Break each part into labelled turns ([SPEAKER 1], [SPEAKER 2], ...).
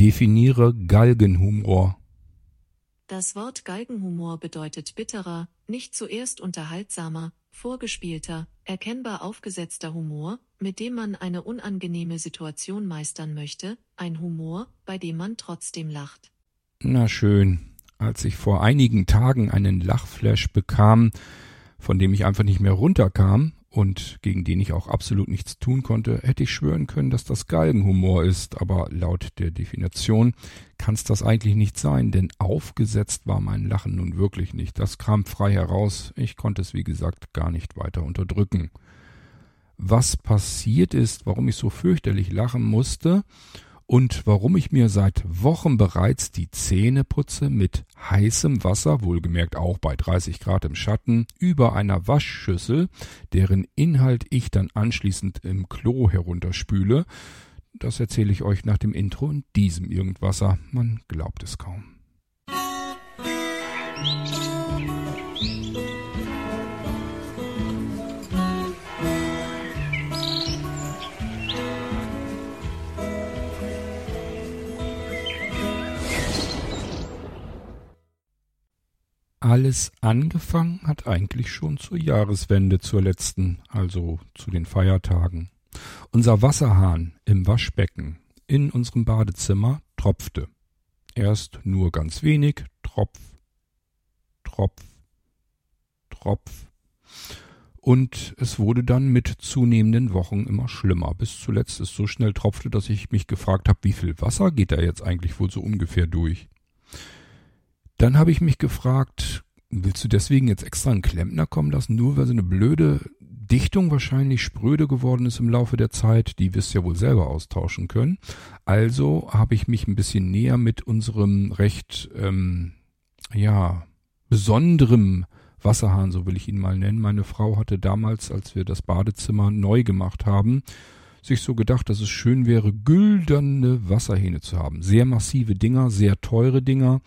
[SPEAKER 1] Definiere Galgenhumor.
[SPEAKER 2] Das Wort Galgenhumor bedeutet bitterer, nicht zuerst unterhaltsamer, vorgespielter, erkennbar aufgesetzter Humor, mit dem man eine unangenehme Situation meistern möchte, ein Humor, bei dem man trotzdem lacht.
[SPEAKER 1] Na schön. Als ich vor einigen Tagen einen Lachflash bekam, von dem ich einfach nicht mehr runterkam, und gegen den ich auch absolut nichts tun konnte, hätte ich schwören können, dass das Galgenhumor ist, aber laut der Definition kann es das eigentlich nicht sein, denn aufgesetzt war mein Lachen nun wirklich nicht. Das kam frei heraus, ich konnte es wie gesagt gar nicht weiter unterdrücken. Was passiert ist, warum ich so fürchterlich lachen musste und warum ich mir seit Wochen bereits die Zähne putze mit heißem Wasser, wohlgemerkt auch bei 30 Grad im Schatten, über einer Waschschüssel, deren Inhalt ich dann anschließend im Klo herunterspüle, das erzähle ich euch nach dem Intro in diesem Irgendwasser. Man glaubt es kaum. Alles angefangen hat eigentlich schon zur Jahreswende, zur letzten, also zu den Feiertagen. Unser Wasserhahn im Waschbecken in unserem Badezimmer tropfte. Erst nur ganz wenig, Tropf, Tropf, Tropf. Und es wurde dann mit zunehmenden Wochen immer schlimmer, bis zuletzt es so schnell tropfte, dass ich mich gefragt habe, wie viel Wasser geht da jetzt eigentlich wohl so ungefähr durch. Dann habe ich mich gefragt, willst du deswegen jetzt extra einen Klempner kommen lassen, nur weil so eine blöde Dichtung wahrscheinlich spröde geworden ist im Laufe der Zeit, die wirst ja wohl selber austauschen können. Also habe ich mich ein bisschen näher mit unserem recht, ähm, ja, besonderem Wasserhahn, so will ich ihn mal nennen. Meine Frau hatte damals, als wir das Badezimmer neu gemacht haben, sich so gedacht, dass es schön wäre, gülderne Wasserhähne zu haben. Sehr massive Dinger, sehr teure Dinger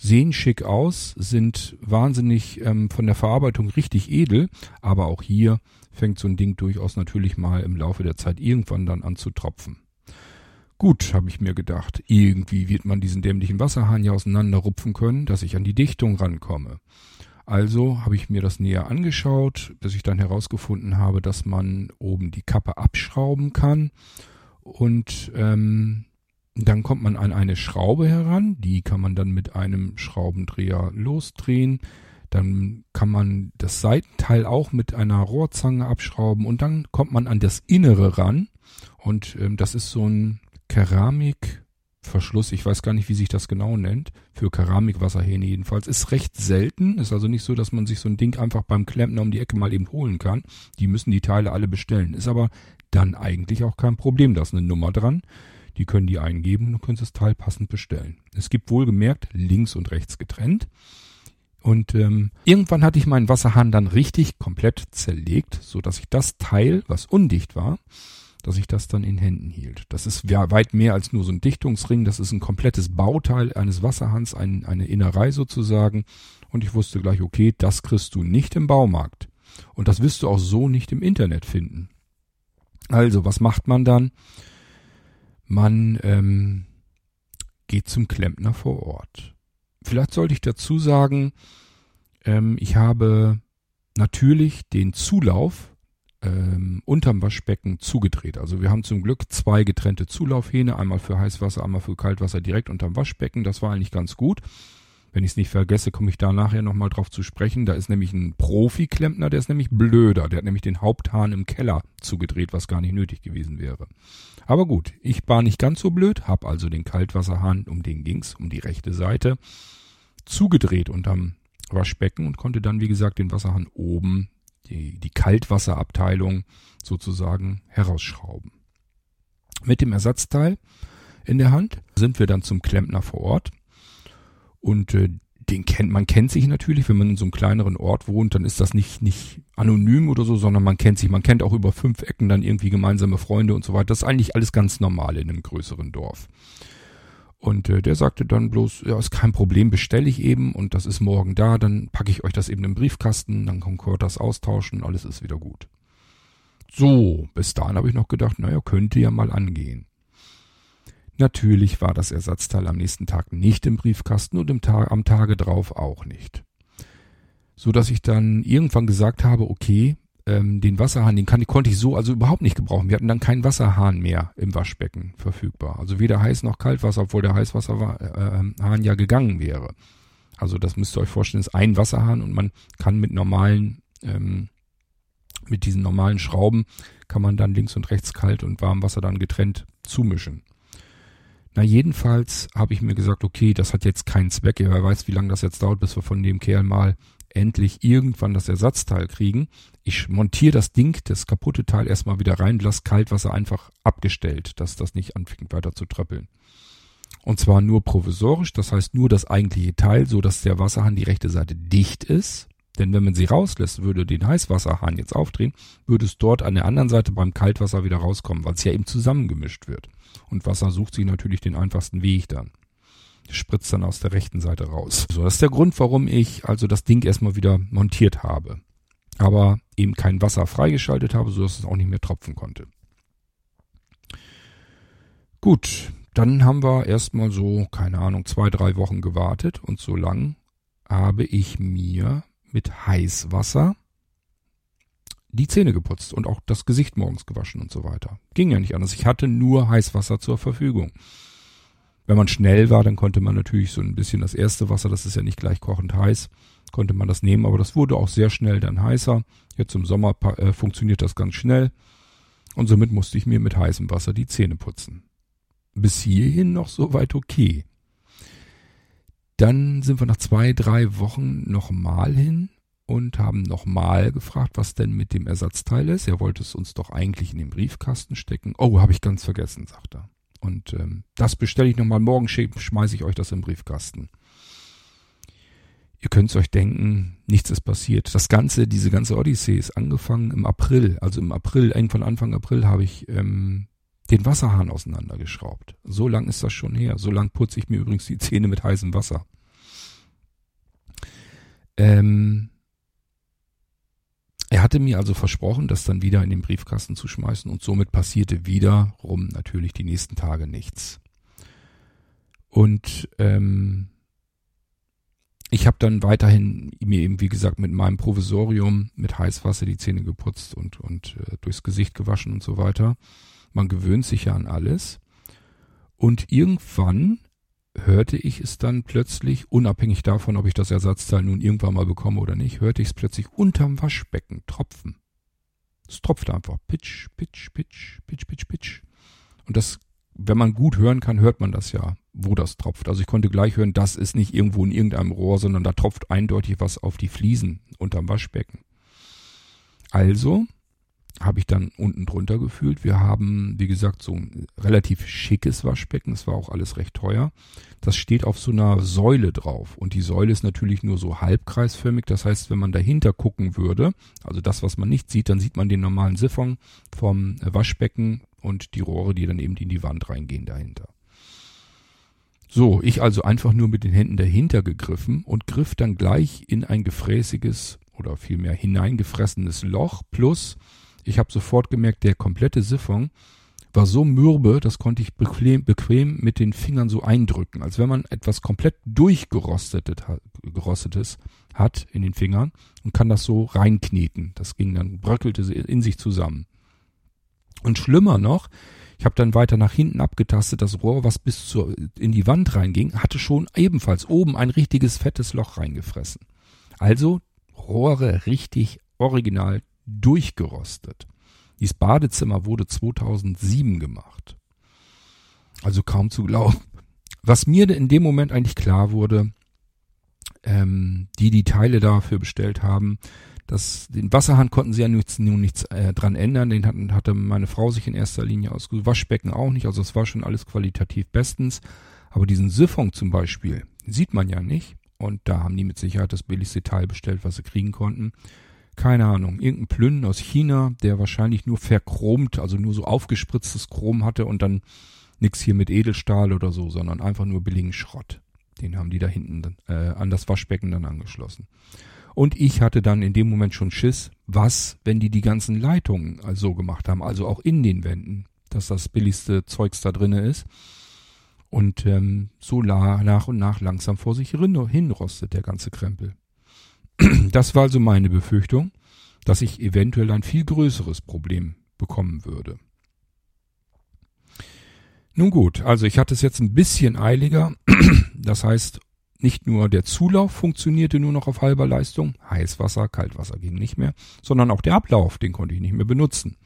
[SPEAKER 1] sehen schick aus, sind wahnsinnig ähm, von der Verarbeitung richtig edel, aber auch hier fängt so ein Ding durchaus natürlich mal im Laufe der Zeit irgendwann dann an zu tropfen. Gut, habe ich mir gedacht, irgendwie wird man diesen dämlichen Wasserhahn ja auseinanderrupfen können, dass ich an die Dichtung rankomme. Also habe ich mir das näher angeschaut, bis ich dann herausgefunden habe, dass man oben die Kappe abschrauben kann und ähm, dann kommt man an eine Schraube heran, die kann man dann mit einem Schraubendreher losdrehen. Dann kann man das Seitenteil auch mit einer Rohrzange abschrauben und dann kommt man an das Innere ran. Und ähm, das ist so ein Keramikverschluss. Ich weiß gar nicht, wie sich das genau nennt. Für Keramikwasserhähne jedenfalls. Ist recht selten. Ist also nicht so, dass man sich so ein Ding einfach beim Klempner um die Ecke mal eben holen kann. Die müssen die Teile alle bestellen. Ist aber dann eigentlich auch kein Problem. Da ist eine Nummer dran. Die können die eingeben und können das Teil passend bestellen. Es gibt wohlgemerkt links und rechts getrennt. Und ähm, irgendwann hatte ich meinen Wasserhahn dann richtig komplett zerlegt, so dass ich das Teil, was undicht war, dass ich das dann in Händen hielt. Das ist weit mehr als nur so ein Dichtungsring. Das ist ein komplettes Bauteil eines Wasserhahns, ein, eine Innerei sozusagen. Und ich wusste gleich, okay, das kriegst du nicht im Baumarkt. Und das wirst du auch so nicht im Internet finden. Also, was macht man dann? Man ähm, geht zum Klempner vor Ort. Vielleicht sollte ich dazu sagen, ähm, ich habe natürlich den Zulauf ähm, unterm Waschbecken zugedreht. Also wir haben zum Glück zwei getrennte Zulaufhähne, einmal für Heißwasser, einmal für Kaltwasser direkt unterm Waschbecken. Das war eigentlich ganz gut. Wenn ich es nicht vergesse, komme ich da nachher nochmal drauf zu sprechen. Da ist nämlich ein Profi-Klempner, der ist nämlich blöder. Der hat nämlich den Haupthahn im Keller zugedreht, was gar nicht nötig gewesen wäre. Aber gut, ich war nicht ganz so blöd, hab also den Kaltwasserhahn, um den ging's, um die rechte Seite, zugedreht unterm Waschbecken und konnte dann, wie gesagt, den Wasserhahn oben, die, die Kaltwasserabteilung sozusagen herausschrauben. Mit dem Ersatzteil in der Hand sind wir dann zum Klempner vor Ort und äh, den kennt, man kennt sich natürlich, wenn man in so einem kleineren Ort wohnt, dann ist das nicht, nicht anonym oder so, sondern man kennt sich. Man kennt auch über fünf Ecken dann irgendwie gemeinsame Freunde und so weiter. Das ist eigentlich alles ganz normal in einem größeren Dorf. Und äh, der sagte dann bloß, ja, ist kein Problem, bestelle ich eben und das ist morgen da, dann packe ich euch das eben im Briefkasten, dann kann Kurt das austauschen, alles ist wieder gut. So, bis dahin habe ich noch gedacht, naja, könnte ja mal angehen. Natürlich war das Ersatzteil am nächsten Tag nicht im Briefkasten und im Tag, am Tage drauf auch nicht. So dass ich dann irgendwann gesagt habe, okay, ähm, den Wasserhahn, den kann, konnte ich so also überhaupt nicht gebrauchen. Wir hatten dann keinen Wasserhahn mehr im Waschbecken verfügbar. Also weder Heiß noch Kaltwasser, obwohl der Heißwasserhahn äh, ja gegangen wäre. Also das müsst ihr euch vorstellen, ist ein Wasserhahn und man kann mit normalen, ähm, mit diesen normalen Schrauben kann man dann links und rechts kalt und warm Wasser dann getrennt zumischen. Na jedenfalls habe ich mir gesagt, okay, das hat jetzt keinen Zweck. Wer weiß, wie lange das jetzt dauert, bis wir von dem Kerl mal endlich irgendwann das Ersatzteil kriegen. Ich montiere das Ding, das kaputte Teil erstmal wieder rein, lass Kaltwasser einfach abgestellt, dass das nicht anfängt weiter zu tröppeln. Und zwar nur provisorisch, das heißt nur das eigentliche Teil, so dass der Wasserhahn die rechte Seite dicht ist. Denn wenn man sie rauslässt, würde den Heißwasserhahn jetzt aufdrehen, würde es dort an der anderen Seite beim Kaltwasser wieder rauskommen, weil es ja eben zusammengemischt wird. Und Wasser sucht sich natürlich den einfachsten Weg dann spritzt dann aus der rechten Seite raus. So, das ist der Grund, warum ich also das Ding erstmal wieder montiert habe. Aber eben kein Wasser freigeschaltet habe, so dass es auch nicht mehr tropfen konnte. Gut, dann haben wir erstmal so, keine Ahnung, zwei, drei Wochen gewartet und so lang habe ich mir mit Heißwasser die Zähne geputzt und auch das Gesicht morgens gewaschen und so weiter. Ging ja nicht anders. Ich hatte nur Heißwasser zur Verfügung. Wenn man schnell war, dann konnte man natürlich so ein bisschen das erste Wasser, das ist ja nicht gleich kochend heiß, konnte man das nehmen, aber das wurde auch sehr schnell dann heißer. Jetzt im Sommer äh, funktioniert das ganz schnell und somit musste ich mir mit heißem Wasser die Zähne putzen. Bis hierhin noch soweit okay. Dann sind wir nach zwei, drei Wochen nochmal hin und haben nochmal gefragt, was denn mit dem Ersatzteil ist. Er wollte es uns doch eigentlich in den Briefkasten stecken. Oh, habe ich ganz vergessen, sagt er. Und ähm, das bestelle ich nochmal. Morgen schmeiße ich euch das im Briefkasten. Ihr könnt es euch denken, nichts ist passiert. Das Ganze, diese ganze Odyssee ist angefangen im April. Also im April, irgendwann Anfang April habe ich ähm, den Wasserhahn auseinandergeschraubt. So lang ist das schon her. So lang putze ich mir übrigens die Zähne mit heißem Wasser. Ähm, er hatte mir also versprochen, das dann wieder in den Briefkasten zu schmeißen und somit passierte wiederum natürlich die nächsten Tage nichts. Und ähm, ich habe dann weiterhin mir eben, wie gesagt, mit meinem Provisorium mit Heißwasser die Zähne geputzt und, und äh, durchs Gesicht gewaschen und so weiter. Man gewöhnt sich ja an alles. Und irgendwann hörte ich es dann plötzlich, unabhängig davon, ob ich das Ersatzteil nun irgendwann mal bekomme oder nicht, hörte ich es plötzlich unterm Waschbecken tropfen. Es tropfte einfach. Pitch, pitch, pitch, pitch, pitch, pitch. Und das, wenn man gut hören kann, hört man das ja, wo das tropft. Also ich konnte gleich hören, das ist nicht irgendwo in irgendeinem Rohr, sondern da tropft eindeutig was auf die Fliesen unterm Waschbecken. Also habe ich dann unten drunter gefühlt. Wir haben, wie gesagt, so ein relativ schickes Waschbecken. Es war auch alles recht teuer. Das steht auf so einer Säule drauf. Und die Säule ist natürlich nur so halbkreisförmig. Das heißt, wenn man dahinter gucken würde, also das, was man nicht sieht, dann sieht man den normalen Siphon vom Waschbecken und die Rohre, die dann eben in die Wand reingehen dahinter. So, ich also einfach nur mit den Händen dahinter gegriffen und griff dann gleich in ein gefräßiges oder vielmehr hineingefressenes Loch plus ich habe sofort gemerkt, der komplette Siphon war so mürbe, das konnte ich bequem, bequem mit den Fingern so eindrücken, als wenn man etwas komplett durchgerostetes gerostetes hat in den Fingern und kann das so reinkneten. Das ging dann, bröckelte in sich zusammen. Und schlimmer noch, ich habe dann weiter nach hinten abgetastet, das Rohr, was bis zur, in die Wand reinging, hatte schon ebenfalls oben ein richtiges fettes Loch reingefressen. Also Rohre richtig original durchgerostet. Dieses Badezimmer wurde 2007 gemacht. Also kaum zu glauben. Was mir in dem Moment eigentlich klar wurde, ähm, die die Teile dafür bestellt haben, dass den Wasserhahn konnten sie ja nun nichts, nichts äh, dran ändern. Den hatten, hatte meine Frau sich in erster Linie ausgesucht. Waschbecken auch nicht. Also es war schon alles qualitativ bestens. Aber diesen Siphon zum Beispiel sieht man ja nicht. Und da haben die mit Sicherheit das billigste Teil bestellt, was sie kriegen konnten keine Ahnung, irgendein Plünnen aus China, der wahrscheinlich nur verchromt, also nur so aufgespritztes Chrom hatte und dann nix hier mit Edelstahl oder so, sondern einfach nur billigen Schrott. Den haben die da hinten äh, an das Waschbecken dann angeschlossen. Und ich hatte dann in dem Moment schon Schiss, was, wenn die die ganzen Leitungen so gemacht haben, also auch in den Wänden, dass das billigste Zeugs da drinne ist. Und ähm, so nach und nach langsam vor sich hin, hinrostet der ganze Krempel. Das war also meine Befürchtung, dass ich eventuell ein viel größeres Problem bekommen würde. Nun gut, also ich hatte es jetzt ein bisschen eiliger. Das heißt, nicht nur der Zulauf funktionierte nur noch auf halber Leistung, Heißwasser, Kaltwasser ging nicht mehr, sondern auch der Ablauf, den konnte ich nicht mehr benutzen.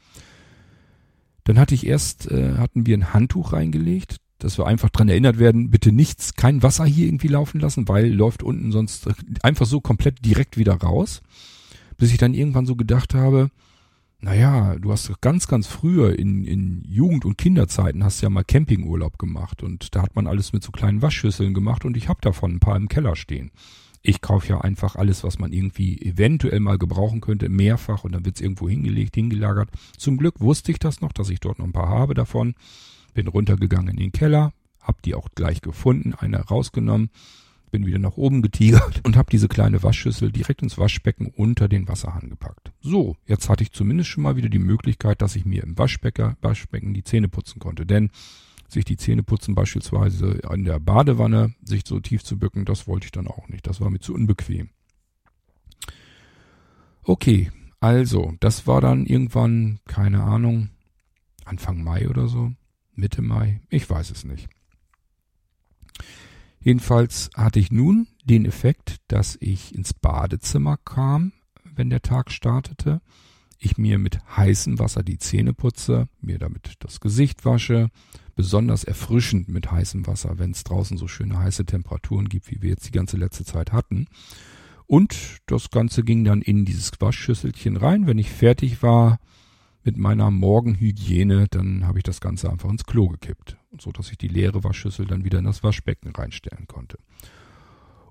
[SPEAKER 1] Dann hatte ich erst, äh, hatten wir ein Handtuch reingelegt, dass wir einfach dran erinnert werden, bitte nichts, kein Wasser hier irgendwie laufen lassen, weil läuft unten sonst einfach so komplett direkt wieder raus. Bis ich dann irgendwann so gedacht habe, naja, du hast ganz, ganz früher in, in Jugend- und Kinderzeiten hast ja mal Campingurlaub gemacht und da hat man alles mit so kleinen Waschschüsseln gemacht und ich habe davon ein paar im Keller stehen. Ich kaufe ja einfach alles, was man irgendwie eventuell mal gebrauchen könnte, mehrfach und dann wird's irgendwo hingelegt, hingelagert. Zum Glück wusste ich das noch, dass ich dort noch ein paar habe davon. Bin runtergegangen in den Keller, hab die auch gleich gefunden, eine rausgenommen, bin wieder nach oben getigert und habe diese kleine Waschschüssel direkt ins Waschbecken unter den Wasserhahn gepackt. So, jetzt hatte ich zumindest schon mal wieder die Möglichkeit, dass ich mir im Waschbecker, Waschbecken die Zähne putzen konnte. Denn sich die Zähne putzen beispielsweise in der Badewanne, sich so tief zu bücken, das wollte ich dann auch nicht. Das war mir zu unbequem. Okay, also, das war dann irgendwann, keine Ahnung, Anfang Mai oder so, Mitte Mai, ich weiß es nicht. Jedenfalls hatte ich nun den Effekt, dass ich ins Badezimmer kam, wenn der Tag startete, ich mir mit heißem Wasser die Zähne putze, mir damit das Gesicht wasche, besonders erfrischend mit heißem Wasser, wenn es draußen so schöne heiße Temperaturen gibt, wie wir jetzt die ganze letzte Zeit hatten. Und das Ganze ging dann in dieses Waschschüsselchen rein. Wenn ich fertig war, mit meiner Morgenhygiene, dann habe ich das Ganze einfach ins Klo gekippt, so dass ich die leere Waschschüssel dann wieder in das Waschbecken reinstellen konnte.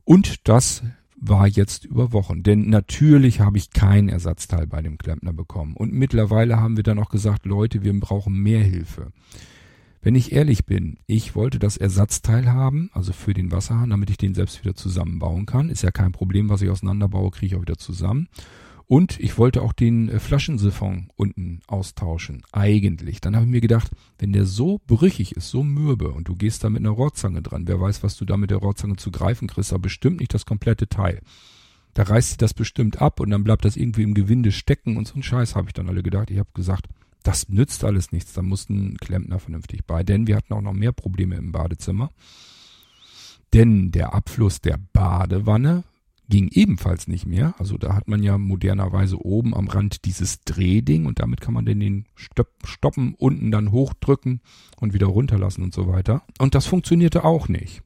[SPEAKER 1] Und das war jetzt über Wochen, denn natürlich habe ich kein Ersatzteil bei dem Klempner bekommen. Und mittlerweile haben wir dann auch gesagt, Leute, wir brauchen mehr Hilfe. Wenn ich ehrlich bin, ich wollte das Ersatzteil haben, also für den Wasserhahn, damit ich den selbst wieder zusammenbauen kann. Ist ja kein Problem, was ich auseinanderbaue, kriege ich auch wieder zusammen. Und ich wollte auch den äh, Flaschensiphon unten austauschen. Eigentlich. Dann habe ich mir gedacht, wenn der so brüchig ist, so mürbe und du gehst da mit einer Rohrzange dran, wer weiß, was du da mit der Rohrzange zu greifen kriegst, aber bestimmt nicht das komplette Teil. Da reißt sie das bestimmt ab und dann bleibt das irgendwie im Gewinde stecken und so ein Scheiß habe ich dann alle gedacht. Ich habe gesagt, das nützt alles nichts, da muss ein Klempner vernünftig bei, denn wir hatten auch noch mehr Probleme im Badezimmer. Denn der Abfluss der Badewanne ging ebenfalls nicht mehr. Also da hat man ja modernerweise oben am Rand dieses Drehding und damit kann man denn den Stoppen unten dann hochdrücken und wieder runterlassen und so weiter. Und das funktionierte auch nicht.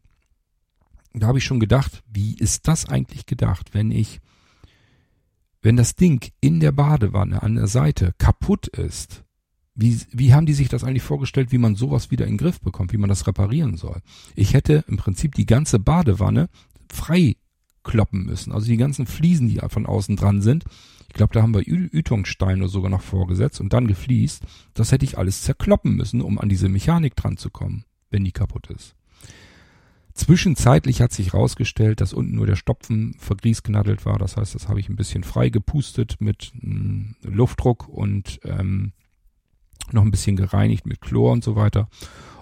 [SPEAKER 1] Da habe ich schon gedacht, wie ist das eigentlich gedacht, wenn ich, wenn das Ding in der Badewanne an der Seite kaputt ist, wie, wie haben die sich das eigentlich vorgestellt, wie man sowas wieder in den Griff bekommt, wie man das reparieren soll? Ich hätte im Prinzip die ganze Badewanne frei kloppen müssen. Also die ganzen Fliesen, die von außen dran sind. Ich glaube, da haben wir Ütungssteine sogar noch vorgesetzt und dann gefliest. Das hätte ich alles zerkloppen müssen, um an diese Mechanik dran zu kommen, wenn die kaputt ist. Zwischenzeitlich hat sich herausgestellt, dass unten nur der Stopfen vergriesknaddelt war. Das heißt, das habe ich ein bisschen frei gepustet mit mm, Luftdruck und ähm, noch ein bisschen gereinigt mit Chlor und so weiter.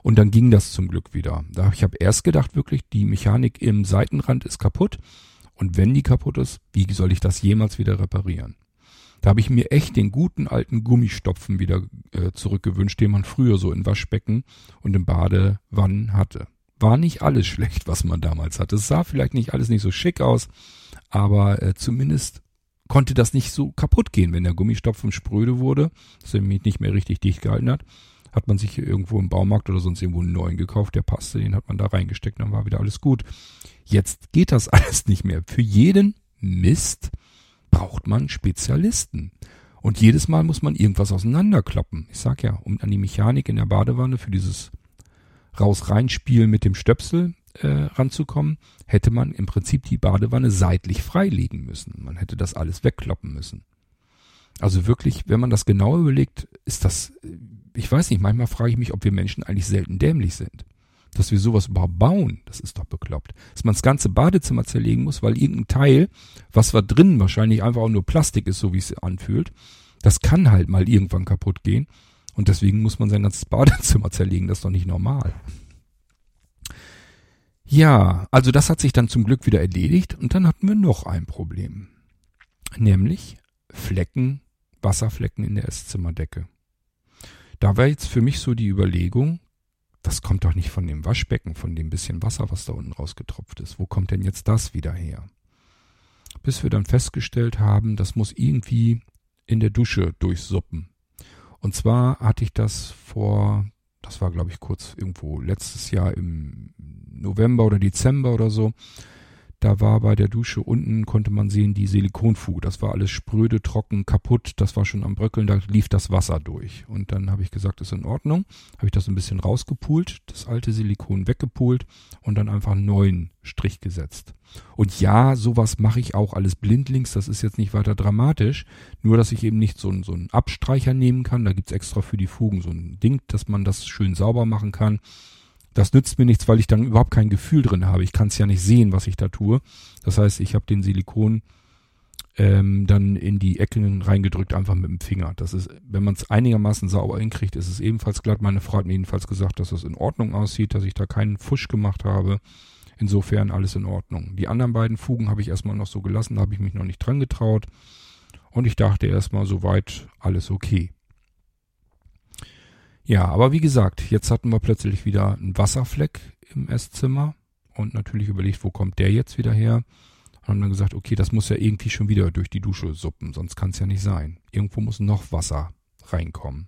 [SPEAKER 1] Und dann ging das zum Glück wieder. Da ich habe erst gedacht, wirklich, die Mechanik im Seitenrand ist kaputt. Und wenn die kaputt ist, wie soll ich das jemals wieder reparieren? Da habe ich mir echt den guten alten Gummistopfen wieder äh, zurückgewünscht, den man früher so in Waschbecken und in Badewannen hatte. War nicht alles schlecht, was man damals hatte. Es sah vielleicht nicht alles nicht so schick aus, aber äh, zumindest konnte das nicht so kaputt gehen, wenn der Gummistopfen spröde wurde, dass er mich nicht mehr richtig dicht gehalten hat. Hat man sich irgendwo im Baumarkt oder sonst irgendwo einen neuen gekauft, der passte, den hat man da reingesteckt, dann war wieder alles gut. Jetzt geht das alles nicht mehr. Für jeden Mist braucht man Spezialisten. Und jedes Mal muss man irgendwas auseinanderkloppen. Ich sag ja, um an die Mechanik in der Badewanne für dieses Raus-Reinspielen mit dem Stöpsel äh, ranzukommen, hätte man im Prinzip die Badewanne seitlich freilegen müssen. Man hätte das alles wegkloppen müssen. Also wirklich, wenn man das genau überlegt, ist das, ich weiß nicht, manchmal frage ich mich, ob wir Menschen eigentlich selten dämlich sind dass wir sowas überhaupt bauen, das ist doch bekloppt. Dass man das ganze Badezimmer zerlegen muss, weil irgendein Teil, was war drin wahrscheinlich einfach auch nur Plastik ist, so wie es anfühlt, das kann halt mal irgendwann kaputt gehen. Und deswegen muss man sein ganzes Badezimmer zerlegen, das ist doch nicht normal. Ja, also das hat sich dann zum Glück wieder erledigt und dann hatten wir noch ein Problem. Nämlich Flecken, Wasserflecken in der Esszimmerdecke. Da war jetzt für mich so die Überlegung, das kommt doch nicht von dem Waschbecken, von dem bisschen Wasser, was da unten rausgetropft ist. Wo kommt denn jetzt das wieder her? Bis wir dann festgestellt haben, das muss irgendwie in der Dusche durchsuppen. Und zwar hatte ich das vor, das war glaube ich kurz irgendwo letztes Jahr im November oder Dezember oder so, da war bei der Dusche unten, konnte man sehen, die Silikonfuge. Das war alles spröde, trocken, kaputt. Das war schon am Bröckeln, da lief das Wasser durch. Und dann habe ich gesagt, ist in Ordnung. Habe ich das ein bisschen rausgepult, das alte Silikon weggepult und dann einfach einen neuen Strich gesetzt. Und ja, sowas mache ich auch alles blindlings. Das ist jetzt nicht weiter dramatisch. Nur, dass ich eben nicht so, so einen Abstreicher nehmen kann. Da gibt's extra für die Fugen so ein Ding, dass man das schön sauber machen kann. Das nützt mir nichts, weil ich dann überhaupt kein Gefühl drin habe. Ich kann es ja nicht sehen, was ich da tue. Das heißt, ich habe den Silikon ähm, dann in die Ecken reingedrückt, einfach mit dem Finger. Das ist, wenn man es einigermaßen sauber hinkriegt, ist es ebenfalls glatt. Meine Frau hat mir jedenfalls gesagt, dass es in Ordnung aussieht, dass ich da keinen Fusch gemacht habe. Insofern alles in Ordnung. Die anderen beiden Fugen habe ich erstmal noch so gelassen, da habe ich mich noch nicht dran getraut. Und ich dachte erstmal, soweit alles okay. Ja, aber wie gesagt, jetzt hatten wir plötzlich wieder einen Wasserfleck im Esszimmer und natürlich überlegt, wo kommt der jetzt wieder her? Und haben dann gesagt, okay, das muss ja irgendwie schon wieder durch die Dusche suppen, sonst kann es ja nicht sein. Irgendwo muss noch Wasser reinkommen.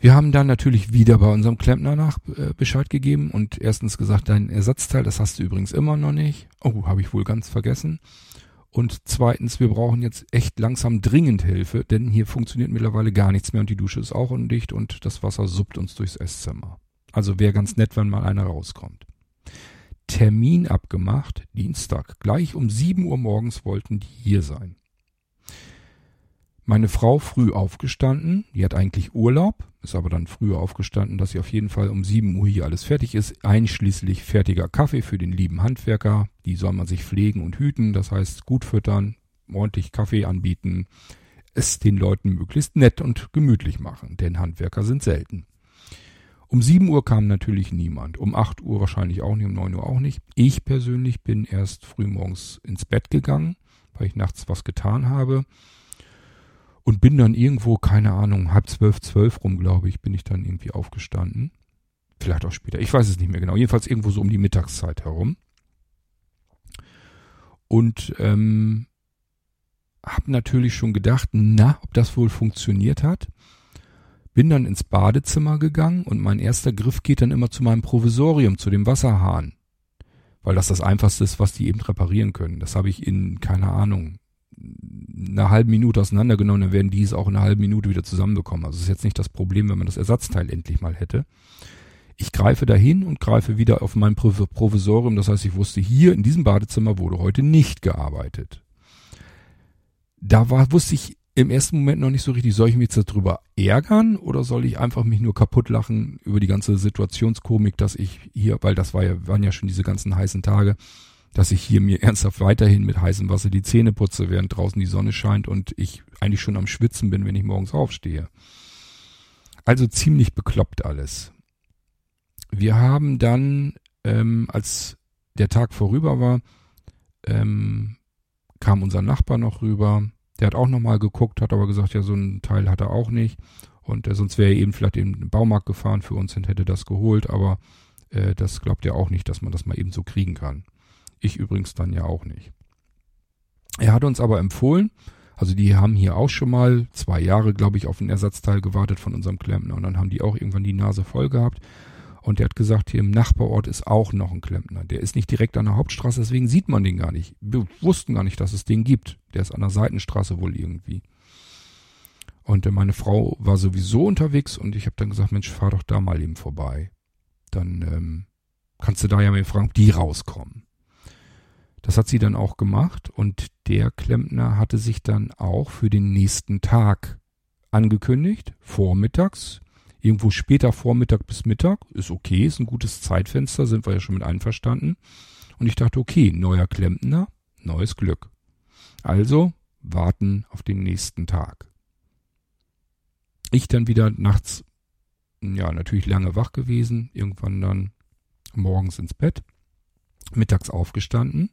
[SPEAKER 1] Wir haben dann natürlich wieder bei unserem Klempner nach äh, Bescheid gegeben und erstens gesagt, dein Ersatzteil, das hast du übrigens immer noch nicht. Oh, habe ich wohl ganz vergessen. Und zweitens, wir brauchen jetzt echt langsam dringend Hilfe, denn hier funktioniert mittlerweile gar nichts mehr und die Dusche ist auch undicht und das Wasser suppt uns durchs Esszimmer. Also wäre ganz nett, wenn mal einer rauskommt. Termin abgemacht, Dienstag, gleich um sieben Uhr morgens wollten die hier sein. Meine Frau früh aufgestanden, die hat eigentlich Urlaub, ist aber dann früher aufgestanden, dass sie auf jeden Fall um 7 Uhr hier alles fertig ist, einschließlich fertiger Kaffee für den lieben Handwerker. Die soll man sich pflegen und hüten, das heißt gut füttern, ordentlich Kaffee anbieten, es den Leuten möglichst nett und gemütlich machen, denn Handwerker sind selten. Um 7 Uhr kam natürlich niemand, um 8 Uhr wahrscheinlich auch nicht, um 9 Uhr auch nicht. Ich persönlich bin erst frühmorgens ins Bett gegangen, weil ich nachts was getan habe und bin dann irgendwo, keine Ahnung, halb zwölf, zwölf rum, glaube ich, bin ich dann irgendwie aufgestanden. Vielleicht auch später, ich weiß es nicht mehr genau. Jedenfalls irgendwo so um die Mittagszeit herum. Und ähm, habe natürlich schon gedacht, na, ob das wohl funktioniert hat. Bin dann ins Badezimmer gegangen und mein erster Griff geht dann immer zu meinem Provisorium, zu dem Wasserhahn. Weil das das Einfachste ist, was die eben reparieren können. Das habe ich in, keine Ahnung, einer halben Minute auseinandergenommen, dann werden die es auch in einer halben Minute wieder zusammenbekommen. Also ist jetzt nicht das Problem, wenn man das Ersatzteil endlich mal hätte. Ich greife dahin und greife wieder auf mein Provisorium. Das heißt, ich wusste, hier in diesem Badezimmer wurde heute nicht gearbeitet. Da war, wusste ich im ersten Moment noch nicht so richtig, soll ich mich jetzt darüber ärgern oder soll ich einfach mich nur kaputt lachen über die ganze Situationskomik, dass ich hier, weil das war ja, waren ja schon diese ganzen heißen Tage, dass ich hier mir ernsthaft weiterhin mit heißem Wasser die Zähne putze, während draußen die Sonne scheint und ich eigentlich schon am Schwitzen bin, wenn ich morgens aufstehe. Also ziemlich bekloppt alles. Wir haben dann, ähm, als der Tag vorüber war, ähm, kam unser Nachbar noch rüber. Der hat auch nochmal geguckt, hat aber gesagt, ja, so ein Teil hat er auch nicht. Und äh, sonst wäre er eben vielleicht in den Baumarkt gefahren für uns und hätte das geholt, aber äh, das glaubt er auch nicht, dass man das mal eben so kriegen kann. Ich übrigens dann ja auch nicht. Er hat uns aber empfohlen, also die haben hier auch schon mal zwei Jahre, glaube ich, auf ein Ersatzteil gewartet von unserem Klempner und dann haben die auch irgendwann die Nase voll gehabt. Und der hat gesagt, hier im Nachbarort ist auch noch ein Klempner. Der ist nicht direkt an der Hauptstraße, deswegen sieht man den gar nicht. Wir wussten gar nicht, dass es den gibt. Der ist an der Seitenstraße wohl irgendwie. Und äh, meine Frau war sowieso unterwegs und ich habe dann gesagt, Mensch, fahr doch da mal eben vorbei. Dann ähm, kannst du da ja mal fragen, ob die rauskommen. Das hat sie dann auch gemacht und der Klempner hatte sich dann auch für den nächsten Tag angekündigt, vormittags, irgendwo später Vormittag bis Mittag, ist okay, ist ein gutes Zeitfenster, sind wir ja schon mit einverstanden. Und ich dachte, okay, neuer Klempner, neues Glück. Also warten auf den nächsten Tag. Ich dann wieder nachts, ja, natürlich lange wach gewesen, irgendwann dann morgens ins Bett, mittags aufgestanden,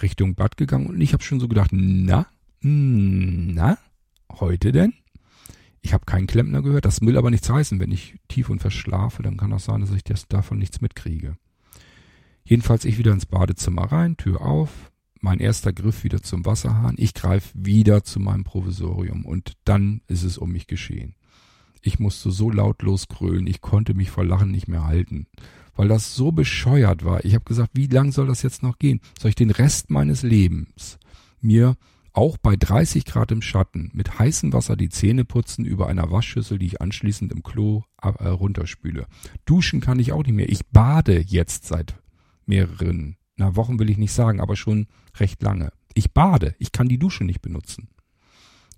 [SPEAKER 1] Richtung Bad gegangen und ich habe schon so gedacht, na, na, heute denn? Ich habe keinen Klempner gehört, das will aber nichts heißen, wenn ich tief und verschlafe, dann kann das sein, dass ich das davon nichts mitkriege. Jedenfalls ich wieder ins Badezimmer rein, Tür auf, mein erster Griff wieder zum Wasserhahn, ich greife wieder zu meinem Provisorium und dann ist es um mich geschehen. Ich musste so lautlos grölen, ich konnte mich vor Lachen nicht mehr halten, weil das so bescheuert war. Ich habe gesagt, wie lang soll das jetzt noch gehen? Soll ich den Rest meines Lebens mir auch bei 30 Grad im Schatten mit heißem Wasser die Zähne putzen über einer Waschschüssel, die ich anschließend im Klo äh, runterspüle. Duschen kann ich auch nicht mehr. Ich bade jetzt seit mehreren, na Wochen will ich nicht sagen, aber schon recht lange. Ich bade. Ich kann die Dusche nicht benutzen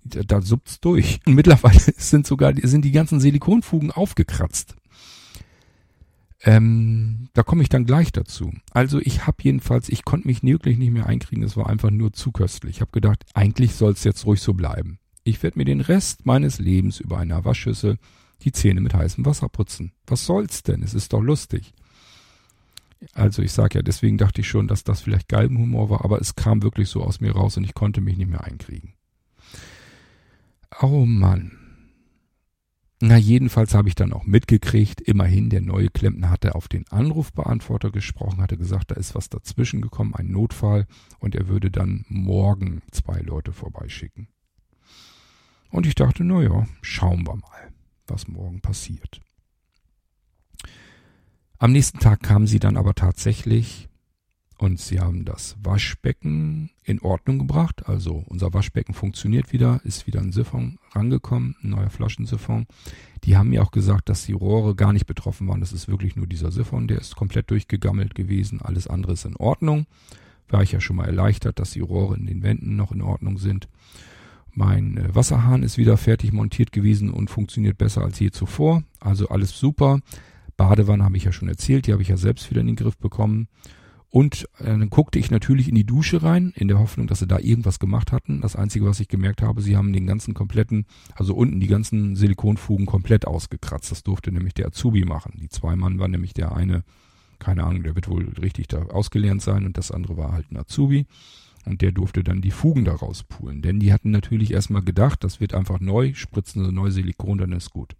[SPEAKER 1] da suppt's durch. Und mittlerweile sind sogar sind die ganzen Silikonfugen aufgekratzt. Ähm, da komme ich dann gleich dazu. Also ich habe jedenfalls, ich konnte mich wirklich nicht mehr einkriegen. Es war einfach nur zu köstlich. Ich habe gedacht, eigentlich soll es jetzt ruhig so bleiben. Ich werde mir den Rest meines Lebens über einer Waschschüssel die Zähne mit heißem Wasser putzen. Was soll's denn? Es ist doch lustig. Also ich sage ja, deswegen dachte ich schon, dass das vielleicht Galgenhumor war, aber es kam wirklich so aus mir raus und ich konnte mich nicht mehr einkriegen. Oh Mann. Na, jedenfalls habe ich dann auch mitgekriegt, immerhin der neue Klempner hatte auf den Anrufbeantworter gesprochen, hatte gesagt, da ist was dazwischen gekommen, ein Notfall, und er würde dann morgen zwei Leute vorbeischicken. Und ich dachte, na ja, schauen wir mal, was morgen passiert. Am nächsten Tag kamen sie dann aber tatsächlich und sie haben das Waschbecken in Ordnung gebracht. Also unser Waschbecken funktioniert wieder, ist wieder ein Siphon rangekommen, ein neuer Flaschensiphon. Die haben mir auch gesagt, dass die Rohre gar nicht betroffen waren. Das ist wirklich nur dieser Siphon, der ist komplett durchgegammelt gewesen. Alles andere ist in Ordnung. War ich ja schon mal erleichtert, dass die Rohre in den Wänden noch in Ordnung sind. Mein äh, Wasserhahn ist wieder fertig montiert gewesen und funktioniert besser als je zuvor. Also alles super. Badewanne habe ich ja schon erzählt, die habe ich ja selbst wieder in den Griff bekommen. Und äh, dann guckte ich natürlich in die Dusche rein, in der Hoffnung, dass sie da irgendwas gemacht hatten. Das Einzige, was ich gemerkt habe, sie haben den ganzen kompletten, also unten die ganzen Silikonfugen komplett ausgekratzt. Das durfte nämlich der Azubi machen. Die zwei Mann war nämlich der eine, keine Ahnung, der wird wohl richtig da ausgelernt sein und das andere war halt ein Azubi. Und der durfte dann die Fugen daraus pulen. Denn die hatten natürlich erstmal gedacht, das wird einfach neu, spritzen sie neu Silikon, dann ist gut.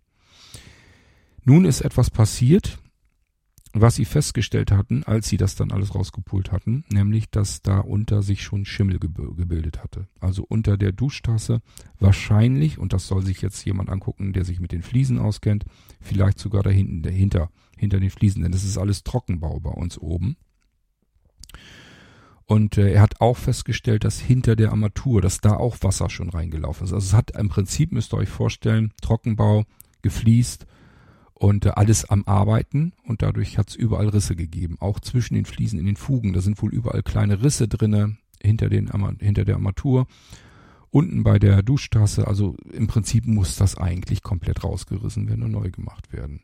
[SPEAKER 1] Nun ist etwas passiert, was sie festgestellt hatten, als sie das dann alles rausgepult hatten, nämlich, dass da unter sich schon Schimmel gebildet hatte. Also unter der Duschtasse wahrscheinlich, und das soll sich jetzt jemand angucken, der sich mit den Fliesen auskennt, vielleicht sogar da hinten, dahinter, hinter den Fliesen, denn das ist alles Trockenbau bei uns oben. Und äh, er hat auch festgestellt, dass hinter der Armatur, dass da auch Wasser schon reingelaufen ist. Also es hat im Prinzip, müsst ihr euch vorstellen, Trockenbau, gefliest, und äh, alles am Arbeiten und dadurch hat es überall Risse gegeben, auch zwischen den Fliesen in den Fugen. Da sind wohl überall kleine Risse drinne hinter, den, hinter der Armatur, unten bei der Duschtasse. Also im Prinzip muss das eigentlich komplett rausgerissen werden und neu gemacht werden.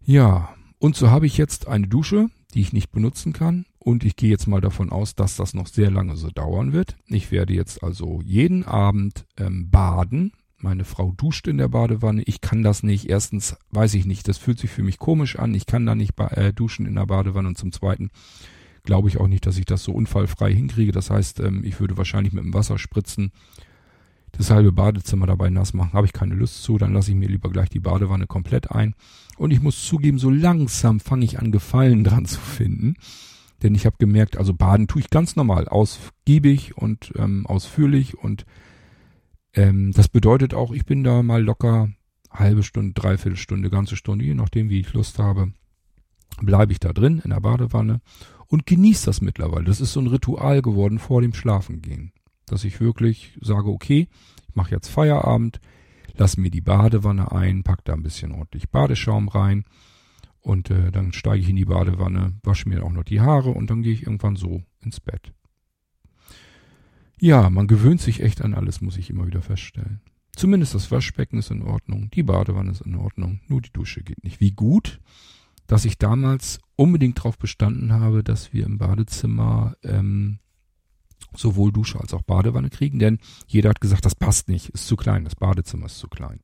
[SPEAKER 1] Ja, und so habe ich jetzt eine Dusche, die ich nicht benutzen kann. Und ich gehe jetzt mal davon aus, dass das noch sehr lange so dauern wird. Ich werde jetzt also jeden Abend ähm, baden meine Frau duscht in der Badewanne. Ich kann das nicht. Erstens weiß ich nicht, das fühlt sich für mich komisch an. Ich kann da nicht äh, duschen in der Badewanne. Und zum Zweiten glaube ich auch nicht, dass ich das so unfallfrei hinkriege. Das heißt, ähm, ich würde wahrscheinlich mit dem Wasser spritzen, das halbe Badezimmer dabei nass machen. Habe ich keine Lust zu. Dann lasse ich mir lieber gleich die Badewanne komplett ein. Und ich muss zugeben, so langsam fange ich an, Gefallen dran zu finden. Denn ich habe gemerkt, also baden tue ich ganz normal, ausgiebig und ähm, ausführlich und ähm, das bedeutet auch, ich bin da mal locker halbe Stunde, dreiviertel Stunde, ganze Stunde, je nachdem, wie ich Lust habe, bleibe ich da drin in der Badewanne und genieße das mittlerweile. Das ist so ein Ritual geworden vor dem Schlafengehen, dass ich wirklich sage, okay, ich mache jetzt Feierabend, lass mir die Badewanne ein, pack da ein bisschen ordentlich Badeschaum rein und äh, dann steige ich in die Badewanne, wasche mir auch noch die Haare und dann gehe ich irgendwann so ins Bett. Ja, man gewöhnt sich echt an alles, muss ich immer wieder feststellen. Zumindest das Waschbecken ist in Ordnung, die Badewanne ist in Ordnung, nur die Dusche geht nicht. Wie gut, dass ich damals unbedingt darauf bestanden habe, dass wir im Badezimmer ähm, sowohl Dusche als auch Badewanne kriegen, denn jeder hat gesagt, das passt nicht, ist zu klein, das Badezimmer ist zu klein.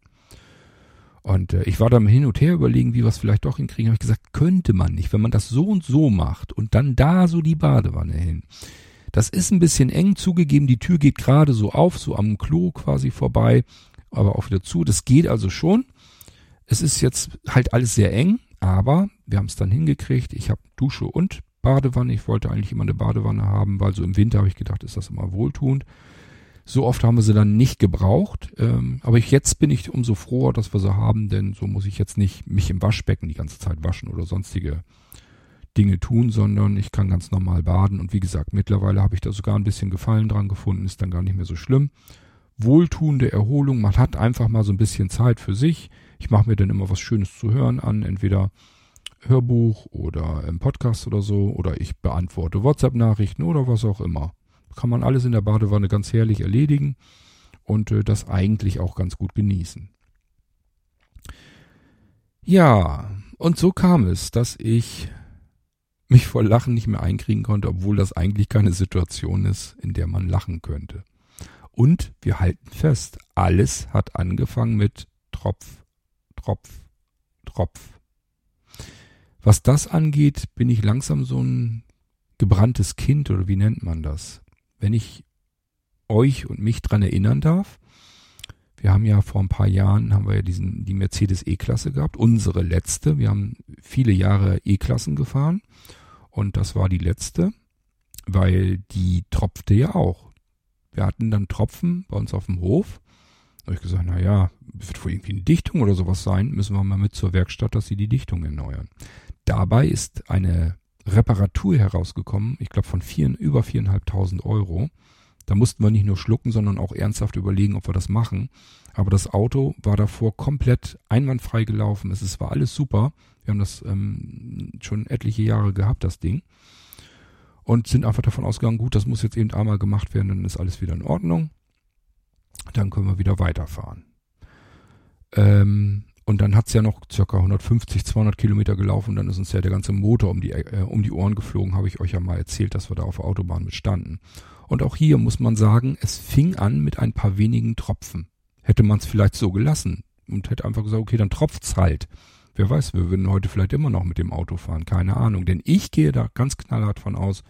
[SPEAKER 1] Und äh, ich war da hin und her überlegen, wie wir es vielleicht doch hinkriegen. Habe ich gesagt, könnte man nicht, wenn man das so und so macht und dann da so die Badewanne hin. Das ist ein bisschen eng zugegeben. Die Tür geht gerade so auf, so am Klo quasi vorbei, aber auch wieder zu. Das geht also schon. Es ist jetzt halt alles sehr eng, aber wir haben es dann hingekriegt. Ich habe Dusche und Badewanne. Ich wollte eigentlich immer eine Badewanne haben, weil so im Winter habe ich gedacht, ist das immer wohltuend. So oft haben wir sie dann nicht gebraucht. Ähm, aber ich, jetzt bin ich umso froher, dass wir sie haben, denn so muss ich jetzt nicht mich im Waschbecken die ganze Zeit waschen oder sonstige Dinge tun, sondern ich kann ganz normal baden. Und wie gesagt, mittlerweile habe ich da sogar ein bisschen Gefallen dran gefunden, ist dann gar nicht mehr so schlimm. Wohltuende Erholung, man hat einfach mal so ein bisschen Zeit für sich. Ich mache mir dann immer was Schönes zu hören an, entweder Hörbuch oder im Podcast oder so, oder ich beantworte WhatsApp-Nachrichten oder was auch immer kann man alles in der Badewanne ganz herrlich erledigen und äh, das eigentlich auch ganz gut genießen. Ja, und so kam es, dass ich mich vor Lachen nicht mehr einkriegen konnte, obwohl das eigentlich keine Situation ist, in der man lachen könnte. Und wir halten fest, alles hat angefangen mit Tropf, Tropf, Tropf. Was das angeht, bin ich langsam so ein gebranntes Kind oder wie nennt man das? wenn ich euch und mich dran erinnern darf, wir haben ja vor ein paar Jahren haben wir ja diesen die Mercedes E-Klasse gehabt, unsere letzte. Wir haben viele Jahre E-Klassen gefahren und das war die letzte, weil die tropfte ja auch. Wir hatten dann Tropfen bei uns auf dem Hof. Da habe ich gesagt, na ja, wird wohl irgendwie eine Dichtung oder sowas sein, müssen wir mal mit zur Werkstatt, dass sie die Dichtung erneuern. Dabei ist eine Reparatur herausgekommen, ich glaube von vier, über viereinhalbtausend Euro. Da mussten wir nicht nur schlucken, sondern auch ernsthaft überlegen, ob wir das machen. Aber das Auto war davor komplett einwandfrei gelaufen. Es war alles super. Wir haben das ähm, schon etliche Jahre gehabt, das Ding. Und sind einfach davon ausgegangen, gut, das muss jetzt eben einmal gemacht werden, dann ist alles wieder in Ordnung. Dann können wir wieder weiterfahren. Ähm, und dann hat's ja noch circa 150, 200 Kilometer gelaufen dann ist uns ja der ganze Motor um die, äh, um die Ohren geflogen, habe ich euch ja mal erzählt, dass wir da auf der Autobahn mit standen. Und auch hier muss man sagen, es fing an mit ein paar wenigen Tropfen. Hätte man es vielleicht so gelassen und hätte einfach gesagt, okay, dann tropft's halt. Wer weiß, wir würden heute vielleicht immer noch mit dem Auto fahren, keine Ahnung. Denn ich gehe da ganz knallhart von aus,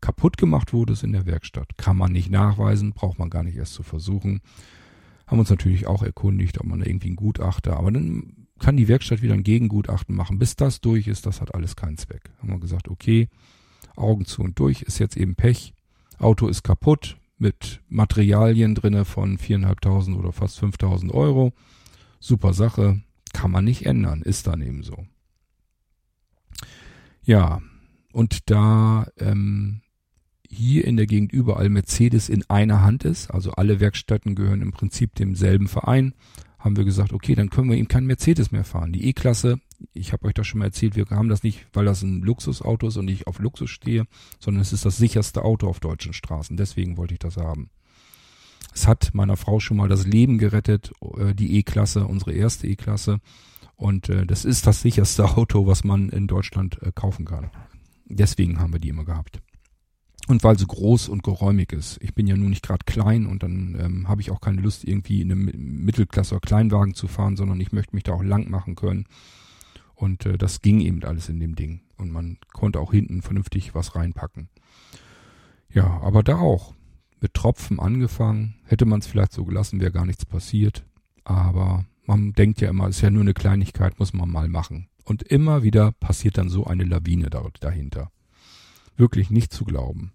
[SPEAKER 1] kaputt gemacht wurde es in der Werkstatt. Kann man nicht nachweisen, braucht man gar nicht erst zu versuchen. Haben uns natürlich auch erkundigt, ob man da irgendwie einen Gutachter, aber dann kann die Werkstatt wieder ein Gegengutachten machen. Bis das durch ist, das hat alles keinen Zweck. Haben wir gesagt, okay, Augen zu und durch, ist jetzt eben Pech. Auto ist kaputt mit Materialien drinne von viereinhalbtausend oder fast fünftausend Euro. Super Sache, kann man nicht ändern, ist dann eben so. Ja, und da ähm, hier in der Gegend überall Mercedes in einer Hand ist, also alle Werkstätten gehören im Prinzip demselben Verein, haben wir gesagt, okay, dann können wir ihm kein Mercedes mehr fahren. Die E-Klasse, ich habe euch das schon mal erzählt, wir haben das nicht, weil das ein Luxusauto ist und ich auf Luxus stehe, sondern es ist das sicherste Auto auf deutschen Straßen. Deswegen wollte ich das haben. Es hat meiner Frau schon mal das Leben gerettet, äh, die E-Klasse, unsere erste E-Klasse. Und äh, das ist das sicherste Auto, was man in Deutschland äh, kaufen kann. Deswegen haben wir die immer gehabt. Und weil sie groß und geräumig ist. Ich bin ja nun nicht gerade klein und dann ähm, habe ich auch keine Lust, irgendwie in einem Mittelklasse- oder Kleinwagen zu fahren, sondern ich möchte mich da auch lang machen können. Und äh, das ging eben alles in dem Ding. Und man konnte auch hinten vernünftig was reinpacken. Ja, aber da auch. Mit Tropfen angefangen. Hätte man es vielleicht so gelassen, wäre gar nichts passiert. Aber man denkt ja immer, es ist ja nur eine Kleinigkeit, muss man mal machen. Und immer wieder passiert dann so eine Lawine dahinter. Wirklich nicht zu glauben.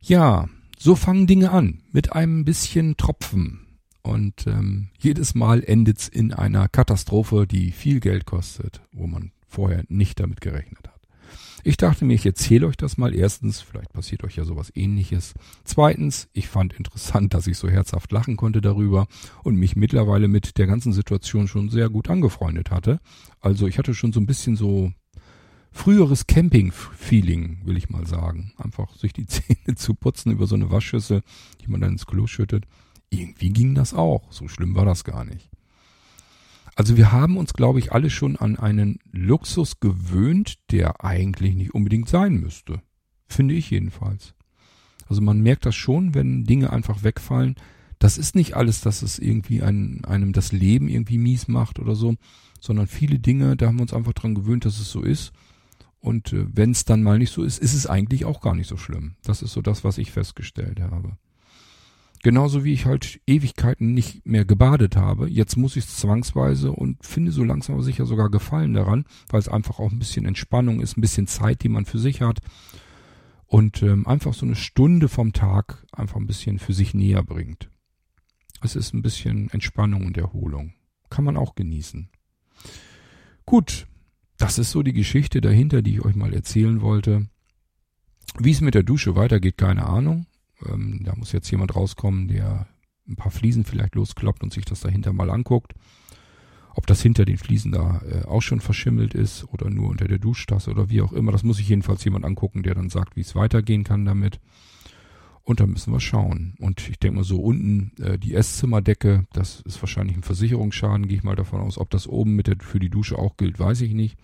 [SPEAKER 1] Ja, so fangen Dinge an, mit einem bisschen Tropfen. Und ähm, jedes Mal endet's in einer Katastrophe, die viel Geld kostet, wo man vorher nicht damit gerechnet hat. Ich dachte mir, ich erzähle euch das mal. Erstens, vielleicht passiert euch ja sowas ähnliches. Zweitens, ich fand interessant, dass ich so herzhaft lachen konnte darüber und mich mittlerweile mit der ganzen Situation schon sehr gut angefreundet hatte. Also ich hatte schon so ein bisschen so früheres Camping-Feeling, will ich mal sagen. Einfach sich die Zähne zu putzen über so eine Waschschüssel, die man dann ins Klo schüttet. Irgendwie ging das auch. So schlimm war das gar nicht. Also wir haben uns, glaube ich, alle schon an einen Luxus gewöhnt, der eigentlich nicht unbedingt sein müsste. Finde ich jedenfalls. Also man merkt das schon, wenn Dinge einfach wegfallen, Das ist nicht alles, dass es irgendwie ein, einem das Leben irgendwie mies macht oder so, sondern viele Dinge, da haben wir uns einfach dran gewöhnt, dass es so ist. Und äh, wenn es dann mal nicht so ist, ist es eigentlich auch gar nicht so schlimm. Das ist so das, was ich festgestellt habe. Genauso wie ich halt Ewigkeiten nicht mehr gebadet habe. Jetzt muss ich es zwangsweise und finde so langsam aber sicher sogar Gefallen daran, weil es einfach auch ein bisschen Entspannung ist, ein bisschen Zeit, die man für sich hat. Und ähm, einfach so eine Stunde vom Tag einfach ein bisschen für sich näher bringt. Es ist ein bisschen Entspannung und Erholung. Kann man auch genießen. Gut, das ist so die Geschichte dahinter, die ich euch mal erzählen wollte. Wie es mit der Dusche weitergeht, keine Ahnung. Ähm, da muss jetzt jemand rauskommen, der ein paar Fliesen vielleicht loskloppt und sich das dahinter mal anguckt. Ob das hinter den Fliesen da äh, auch schon verschimmelt ist oder nur unter der Duschtasse oder wie auch immer, das muss sich jedenfalls jemand angucken, der dann sagt, wie es weitergehen kann damit. Und da müssen wir schauen. Und ich denke mal so unten äh, die Esszimmer-Decke, das ist wahrscheinlich ein Versicherungsschaden, gehe ich mal davon aus. Ob das oben mit der für die Dusche auch gilt, weiß ich nicht.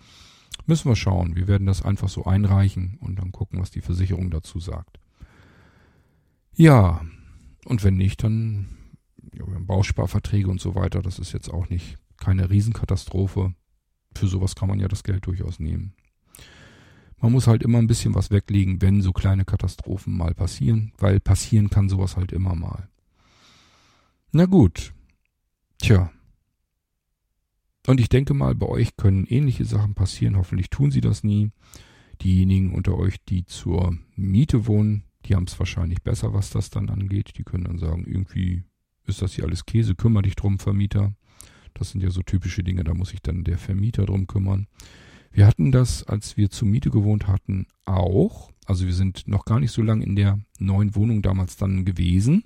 [SPEAKER 1] Müssen wir schauen. Wir werden das einfach so einreichen und dann gucken, was die Versicherung dazu sagt. Ja, und wenn nicht, dann ja, wir haben Bausparverträge und so weiter. Das ist jetzt auch nicht keine Riesenkatastrophe. Für sowas kann man ja das Geld durchaus nehmen. Man muss halt immer ein bisschen was weglegen, wenn so kleine Katastrophen mal passieren, weil passieren kann sowas halt immer mal. Na gut. Tja. Und ich denke mal, bei euch können ähnliche Sachen passieren. Hoffentlich tun sie das nie. Diejenigen unter euch, die zur Miete wohnen, die haben es wahrscheinlich besser, was das dann angeht. Die können dann sagen, irgendwie ist das hier alles Käse, kümmere dich drum, Vermieter. Das sind ja so typische Dinge, da muss sich dann der Vermieter drum kümmern. Wir hatten das, als wir zur Miete gewohnt hatten, auch. Also wir sind noch gar nicht so lange in der neuen Wohnung damals dann gewesen.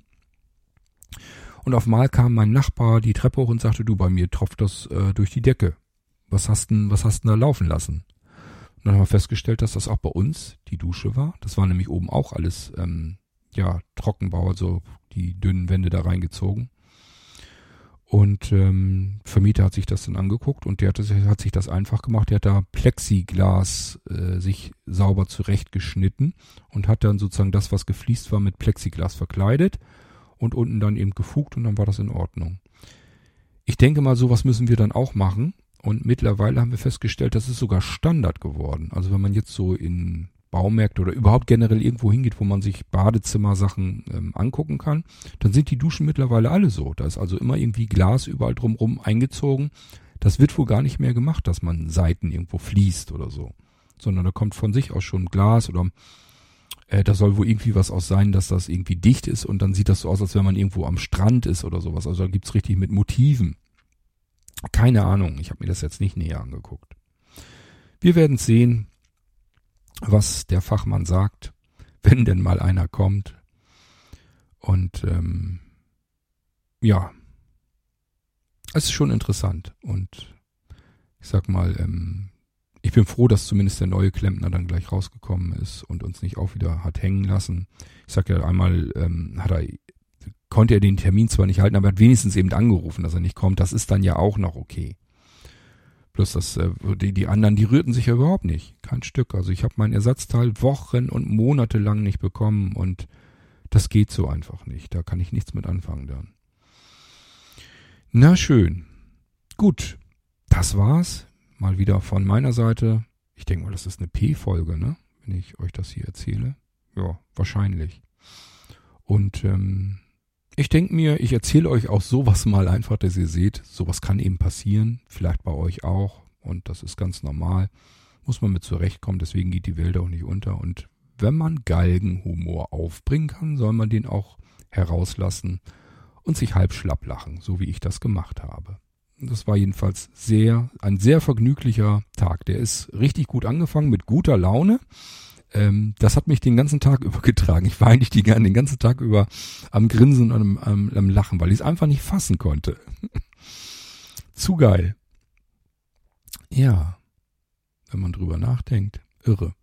[SPEAKER 1] Und auf einmal kam mein Nachbar die Treppe hoch und sagte, du, bei mir tropft das äh, durch die Decke. Was hast denn, was hast denn da laufen lassen? Und dann haben wir festgestellt, dass das auch bei uns die Dusche war. Das war nämlich oben auch alles, ähm, ja, Trockenbau, also die dünnen Wände da reingezogen. Und ähm, Vermieter hat sich das dann angeguckt und der hat, hat sich das einfach gemacht. Der hat da Plexiglas äh, sich sauber zurechtgeschnitten und hat dann sozusagen das, was gefliest war, mit Plexiglas verkleidet und unten dann eben gefugt und dann war das in Ordnung. Ich denke mal, sowas müssen wir dann auch machen. Und mittlerweile haben wir festgestellt, das ist sogar Standard geworden. Also wenn man jetzt so in Baumärkte oder überhaupt generell irgendwo hingeht, wo man sich Badezimmersachen ähm, angucken kann, dann sind die Duschen mittlerweile alle so. Da ist also immer irgendwie Glas überall drumrum eingezogen. Das wird wohl gar nicht mehr gemacht, dass man Seiten irgendwo fließt oder so. Sondern da kommt von sich aus schon Glas oder äh, da soll wohl irgendwie was aus sein, dass das irgendwie dicht ist und dann sieht das so aus, als wenn man irgendwo am Strand ist oder sowas. Also da gibt's richtig mit Motiven. Keine Ahnung, ich habe mir das jetzt nicht näher angeguckt. Wir werden sehen, was der Fachmann sagt, wenn denn mal einer kommt. Und ähm, ja, es ist schon interessant. Und ich sag mal, ähm, ich bin froh, dass zumindest der neue Klempner dann gleich rausgekommen ist und uns nicht auch wieder hat hängen lassen. Ich sag ja einmal, ähm, hat er konnte er den Termin zwar nicht halten, aber hat wenigstens eben angerufen, dass er nicht kommt. Das ist dann ja auch noch okay. Bloß das, äh, die, die anderen, die rührten sich ja überhaupt nicht. Kein Stück. Also ich habe mein Ersatzteil Wochen und Monate lang nicht bekommen und das geht so einfach nicht. Da kann ich nichts mit anfangen dann. Na schön. Gut. Das war's. Mal wieder von meiner Seite. Ich denke mal, das ist eine P-Folge, ne? Wenn ich euch das hier erzähle. Ja, wahrscheinlich. Und ähm, ich denke mir, ich erzähle euch auch sowas mal einfach, dass ihr seht, sowas kann eben passieren, vielleicht bei euch auch und das ist ganz normal. Muss man mit zurechtkommen, deswegen geht die Welt auch nicht unter und wenn man Galgenhumor aufbringen kann, soll man den auch herauslassen und sich halb schlapp lachen, so wie ich das gemacht habe. Das war jedenfalls sehr, ein sehr vergnüglicher Tag. Der ist richtig gut angefangen mit guter Laune ähm, das hat mich den ganzen Tag über getragen. Ich war eigentlich die, den ganzen Tag über am Grinsen und am, am, am Lachen, weil ich es einfach nicht fassen konnte. Zu geil. Ja, wenn man drüber nachdenkt, irre.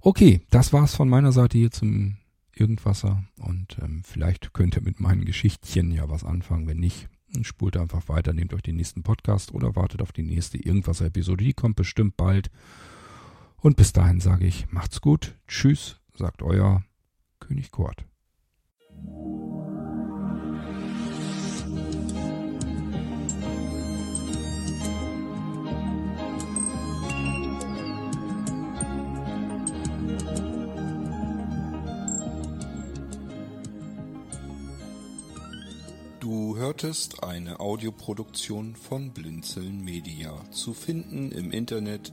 [SPEAKER 1] Okay, das war's von meiner Seite hier zum Irgendwasser und ähm, vielleicht könnt ihr mit meinen Geschichtchen ja was anfangen. Wenn nicht, spult einfach weiter, nehmt euch den nächsten Podcast oder wartet auf die nächste Irgendwasser-Episode. Die kommt bestimmt bald. Und bis dahin sage ich, macht's gut, tschüss, sagt euer König Kurt. Du hörtest eine Audioproduktion von Blinzeln Media, zu finden im Internet